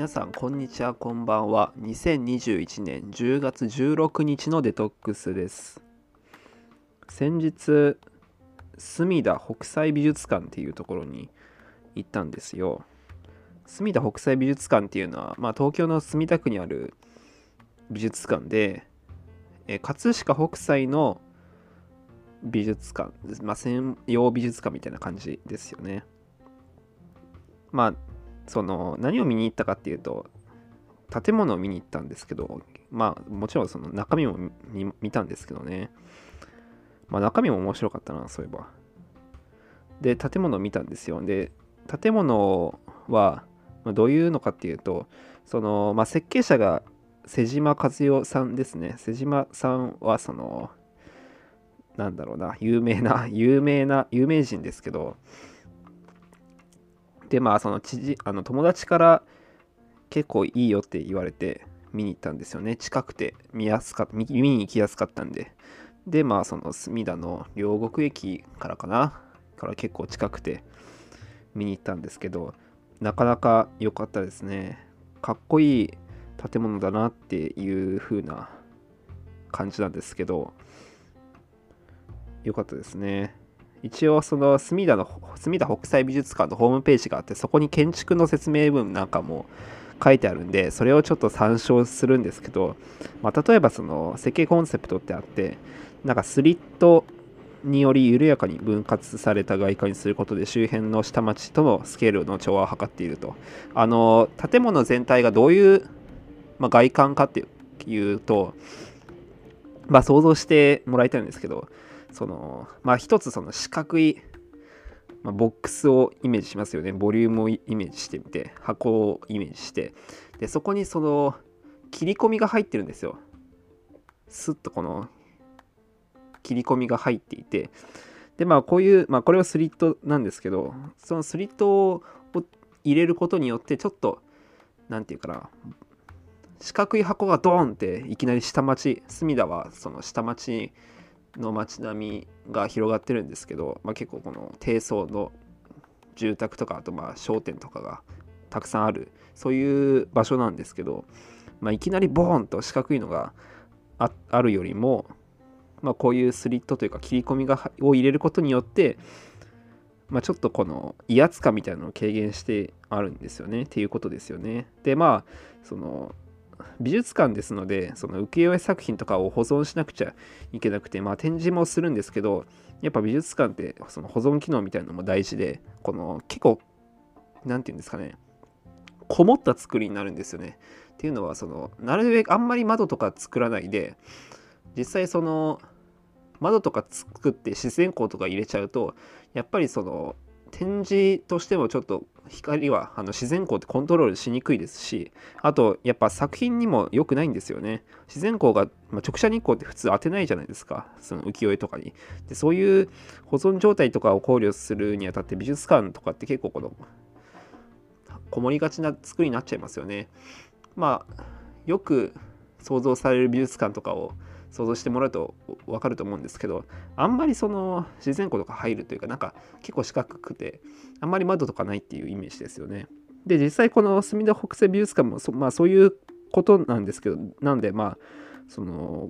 皆さんこんにちはこんばんは。2021年10月16日のデトックスです。先日隅田北斎美術館っていうところに行ったんですよ。隅田北斎美術館っていうのは、まあ、東京の墨田区にある美術館でえ葛飾北斎の美術館、まあ、専用美術館みたいな感じですよね。まあその何を見に行ったかっていうと建物を見に行ったんですけどまあもちろんその中身も見たんですけどね。まあ中身も面白かったなそういえば。で建物を見たんですよ。で建物はどういうのかっていうとその、まあ、設計者が瀬島和代さんですね。瀬島さんはそのなんだろうな有名な有名な有名人ですけどでまあその知事あの友達から結構いいよって言われて見に行ったんですよね。近くて見やすか見見に行きやすかったんで。でまあその隅田の両国駅からかな？から結構近くて見に行ったんですけどなかなか良かったですね。かっこいい建物だなっていう風な感じなんですけど良かったですね。一応その隅田の隅田北斎美術館のホームページがあってそこに建築の説明文なんかも書いてあるんでそれをちょっと参照するんですけど、まあ、例えばその設計コンセプトってあってなんかスリットにより緩やかに分割された外観にすることで周辺の下町とのスケールの調和を図っていると。あの建物全体がどういう、まあ、外観かっていうとまあ想像してもらいたいんですけどそのまあ一つその四角い、まあ、ボックスをイメージしますよね。ボリュームをイメージしてみて箱をイメージして。でそこにその切り込みが入ってるんですよ。スッとこの切り込みが入っていて。でまあこういう、まあ、これはスリットなんですけどそのスリットを入れることによってちょっと何て言うかな四角い箱がドーンっていきなり下町隅田はその下町の街並みが広がってるんですけど、まあ、結構この低層の住宅とかあとまあ商店とかがたくさんあるそういう場所なんですけど、まあ、いきなりボーンと四角いのがあるよりも、まあ、こういうスリットというか切り込みがを入れることによって、まあ、ちょっとこの威圧感みたいなのを軽減してあるんですよねっていうことですよね。でまあその美術館ですのでその浮世絵作品とかを保存しなくちゃいけなくて、まあ、展示もするんですけどやっぱ美術館ってその保存機能みたいなのも大事でこの結構何て言うんですかねこもった作りになるんですよね。っていうのはそのなるべくあんまり窓とか作らないで実際その窓とか作って自然光とか入れちゃうとやっぱりその展示としてもちょっと光はあの自然光ってコントロールしにくいですしあとやっぱ作品にも良くないんですよね。自然光が、まあ、直射日光って普通当てないじゃないですか。その浮世絵とかに。でそういう保存状態とかを考慮するにあたって美術館とかって結構このこもりがちな作りになっちゃいますよね。まあよく想像される美術館とかを想像してもらうと分かると思うんですけどあんまりその自然光とか入るというかなんか結構四角くてあんまり窓とかないっていうイメージですよね。で実際この墨田北西美術館もそ,、まあ、そういうことなんですけどなんでまあその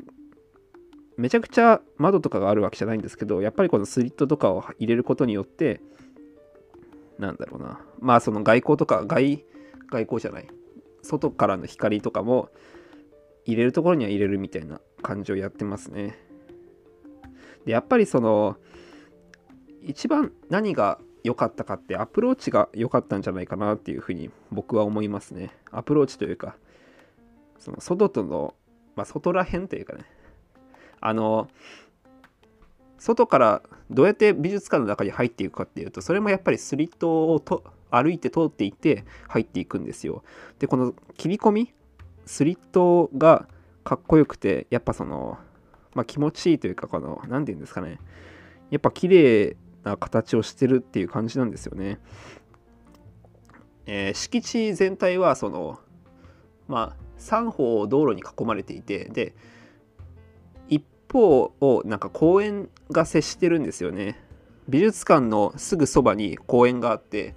めちゃくちゃ窓とかがあるわけじゃないんですけどやっぱりこのスリットとかを入れることによってなんだろうなまあその外光とか外外光じゃない外からの光とかも入れるところには入れるみたいな感じをやってますね。でやっぱりその一番何が良かったかってアプローチが良かったんじゃないかなっていうふうに僕は思いますね。アプローチというかその外との、まあ、外ら辺というかねあの外からどうやって美術館の中に入っていくかっていうとそれもやっぱりスリットをと歩いて通っていって入っていくんですよ。でこの切り込みスリットがかっこよくてやっぱその、まあ、気持ちいいというかこの何て言うんですかねやっぱ綺麗な形をしてるっていう感じなんですよね。えー、敷地全体はそのまあ3方道路に囲まれていてで一方をなんか公園が接してるんですよね。美術館のすぐそばに公園があって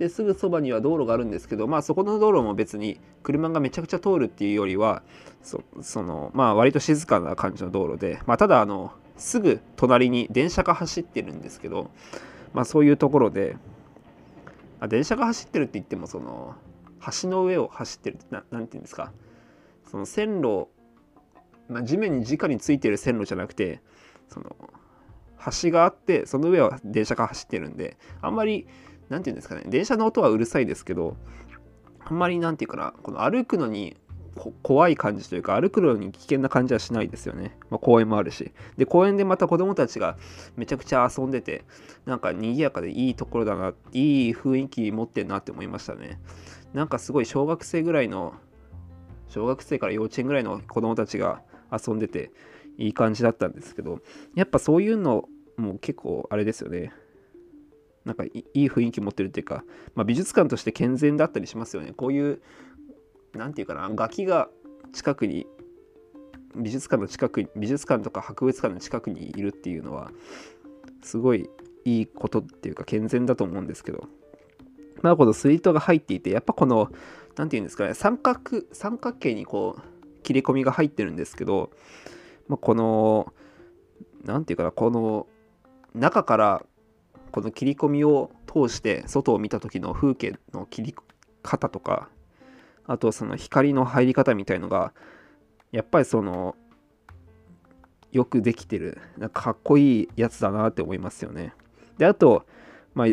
ですぐそばには道路があるんですけどまあそこの道路も別に車がめちゃくちゃ通るっていうよりはそのまあ割と静かな感じの道路でまあただあのすぐ隣に電車が走ってるんですけどまあそういうところであ電車が走ってるって言ってもその橋の上を走ってるななんていうんですかその線路、まあ、地面に直についてる線路じゃなくてその橋があってその上は電車が走ってるんであんまり何て言うんですかね。電車の音はうるさいですけどあんまり何て言うかなこの歩くのに怖い感じというか歩くのに危険な感じはしないですよね、まあ、公園もあるし。で公園でまた子供たちがめちゃくちゃ遊んでてなんか賑やかでいいところだないい雰囲気持ってんなって思いましたね。なんかすごい小学生ぐらいの小学生から幼稚園ぐらいの子供たちが遊んでていい感じだったんですけどやっぱそういうのも結構あれですよね。なんかいい雰囲気持ってるっていうか、まあ、美術館として健全だったりしますよね。こういう何て言うかな楽器が近くに美術館の近くに美術館とか博物館の近くにいるっていうのはすごいいいことっていうか健全だと思うんですけど。まあこのスイートが入っていてやっぱこの何て言うんですかね三角三角形にこう切り込みが入ってるんですけど、まあ、この何て言うかなこの中からこの切り込みを通して外を見た時の風景の切り方とかあとその光の入り方みたいのがやっぱりそのよくできてるなんかかっこいいやつだなって思いますよね。であとまあ、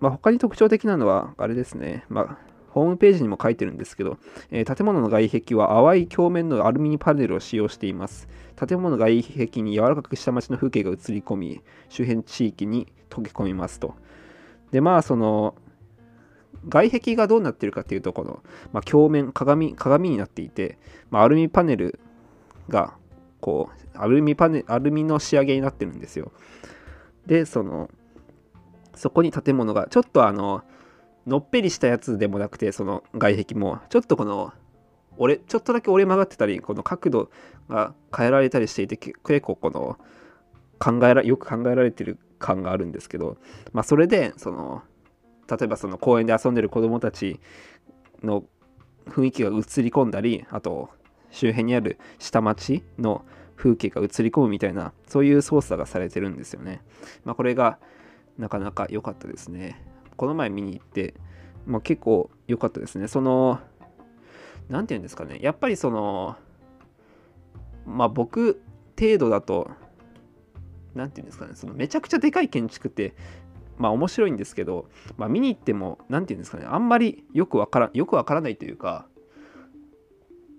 まあ、他に特徴的なのはあれですね。まあホームページにも書いてるんですけど、えー、建物の外壁は淡い鏡面のアルミパネルを使用しています。建物外壁に柔らかくした街の風景が映り込み、周辺地域に溶け込みますと。で、まあ、その、外壁がどうなってるかっていうと、この、まあ、鏡面、鏡、鏡になっていて、まあ、アルミパネルが、こう、アルミパネアルミの仕上げになってるんですよ。で、その、そこに建物が、ちょっとあの、のっぺりしたやつでもなくてその外壁もちょっとこの俺ちょっとだけ折れ曲がってたりこの角度が変えられたりしていて結構この考えらよく考えられてる感があるんですけどまあそれでその例えばその公園で遊んでる子供たちの雰囲気が映り込んだりあと周辺にある下町の風景が映り込むみたいなそういう操作がされてるんですよね。まあ、これがなかなか良かったですね。この前見に行って、まあ、結構良かったですね。その、何て言うんですかね、やっぱりその、まあ僕程度だと、何て言うんですかね、そのめちゃくちゃでかい建築って、まあ面白いんですけど、まあ見に行っても、何て言うんですかね、あんまりよくわからよくわからないというか、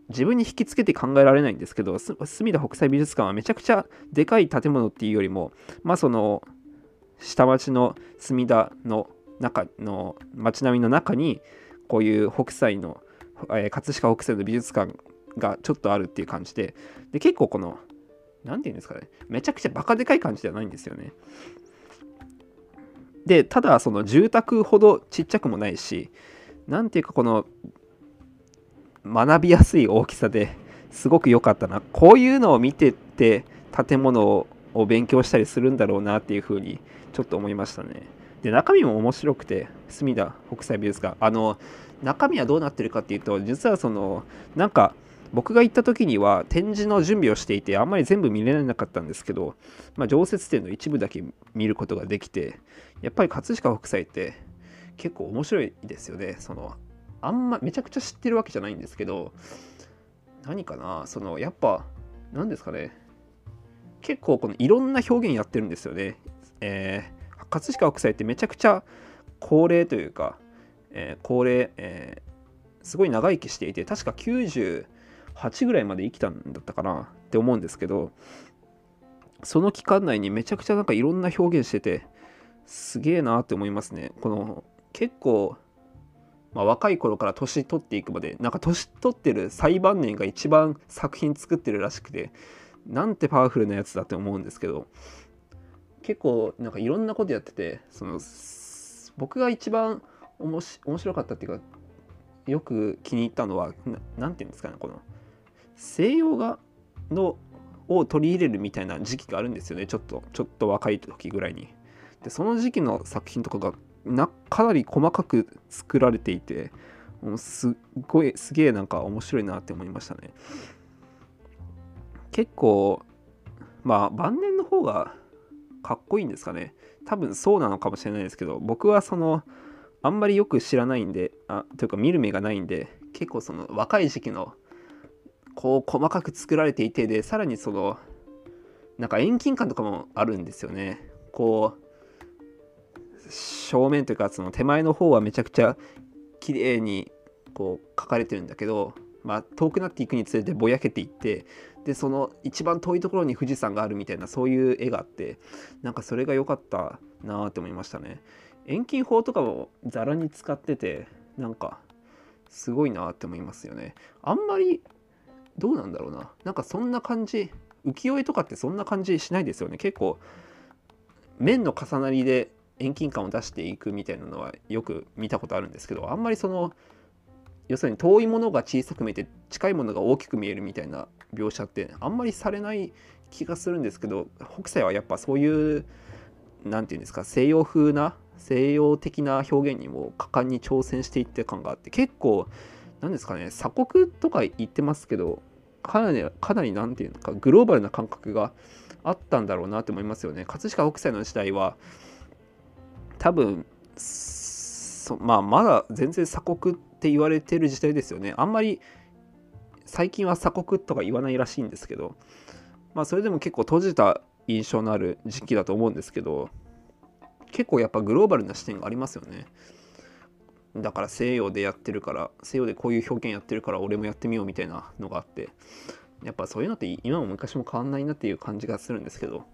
自分に引きつけて考えられないんですけど、す隅田北斎美術館はめちゃくちゃでかい建物っていうよりも、まあその、下町の隅田の中の街並みの中にこういう北斎の、えー、葛飾北斎の美術館がちょっとあるっていう感じでで結構この何て言うんですかねめちゃくちゃバカでかい感じではないんですよね。でただその住宅ほどちっちゃくもないし何ていうかこの学びやすい大きさですごく良かったな。こういうのを見てて建物を勉強したりするんだろうなっていうふうにちょっと思いましたね。で中身も面白くて隅田北斎美術館。あの中身はどうなってるかっていうと実はそのなんか僕が行った時には展示の準備をしていてあんまり全部見れなかったんですけど、まあ、常設展の一部だけ見ることができてやっぱり葛飾北斎って結構面白いですよね。そのあんまめちゃくちゃ知ってるわけじゃないんですけど何かなそのやっぱ何ですかね。結構このいろんな表現やってるんですよね。えー葛飾北斎ってめちゃくちゃ高齢というか、えー、高齢、えー、すごい長生きしていて確か98ぐらいまで生きたんだったかなって思うんですけどその期間内にめちゃくちゃなんかいろんな表現しててすげえなって思いますね。この結構、まあ、若い頃から年取っていくまでなんか年取ってる最晩年が一番作品作ってるらしくてなんてパワフルなやつだって思うんですけど結構なんかいろんなことやっててその僕が一番面白かったっていうかよく気に入ったのは何て言うんですかねこの西洋画のを取り入れるみたいな時期があるんですよねちょっとちょっと若い時ぐらいに。でその時期の作品とかがなかなり細かく作られていてもうすっごいすげえなんか面白いなって思いましたね結構まあ晩年の方がかっこいいんですかね。多分そうなのかもしれないですけど僕はそのあんまりよく知らないんであというか見る目がないんで結構その若い時期のこう細かく作られていてでさらにそのなんか遠近感とかもあるんですよね。こう正面というかその手前の方はめちゃくちゃ綺麗にこう描かれてるんだけど、まあ、遠くなっていくにつれてぼやけていってでその一番遠いところに富士山があるみたいなそういう絵があってなんかそれが良かったなって思いましたね。遠近法とかもざらに使っててなんかすごいなって思いますよね。あんまりどうなんだろうな。なんかそんな感じ浮世絵とかってそんな感じしないですよね。結構面の重なりで遠近感を出していくみたいなのはよく見たことあるんですけどあんまりその要するに遠いものが小さく見えて近いものが大きく見えるみたいな描写ってあんまりされない気がするんですけど北斎はやっぱそういう何て言うんですか西洋風な西洋的な表現にも果敢に挑戦していって感があって結構何ですかね鎖国とか言ってますけどかなりかなり何て言うのかグローバルな感覚があったんだろうなって思いますよね。葛飾北斎の時代は多分まあまだ全然鎖国って言われてる時代ですよね。あんまり最近は鎖国とか言わないらしいんですけどまあそれでも結構閉じた印象のある時期だと思うんですけど結構やっぱグローバルな視点がありますよね。だから西洋でやってるから西洋でこういう表現やってるから俺もやってみようみたいなのがあってやっぱそういうのって今も昔も変わんないなっていう感じがするんですけど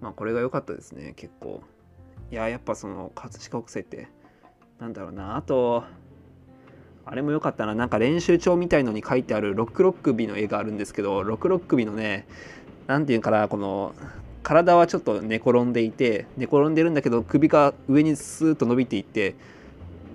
まあこれが良かったですね結構。いややっぱその葛飾北斎ってなんだろうなあとあれも良かったな。なんか練習帳みたいのに書いてあるロックロックビの絵があるんですけどロックロックビのね何て言うかなこの体はちょっと寝転んでいて寝転んでるんだけど首が上にスーッと伸びていって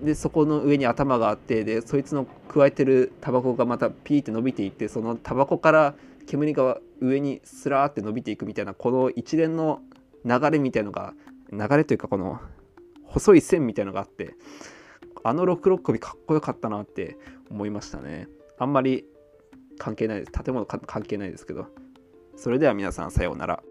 でそこの上に頭があってでそいつの加えてるタバコがまたピーって伸びていってそのタバコから煙が上にスラーって伸びていくみたいなこの一連の流れみたいのが流れというかこの細い線みたいのがあってあの六六首かっこよかったなって思いましたね。あんまり関係ないです。建物関係ないですけど。それでは皆さんさようなら。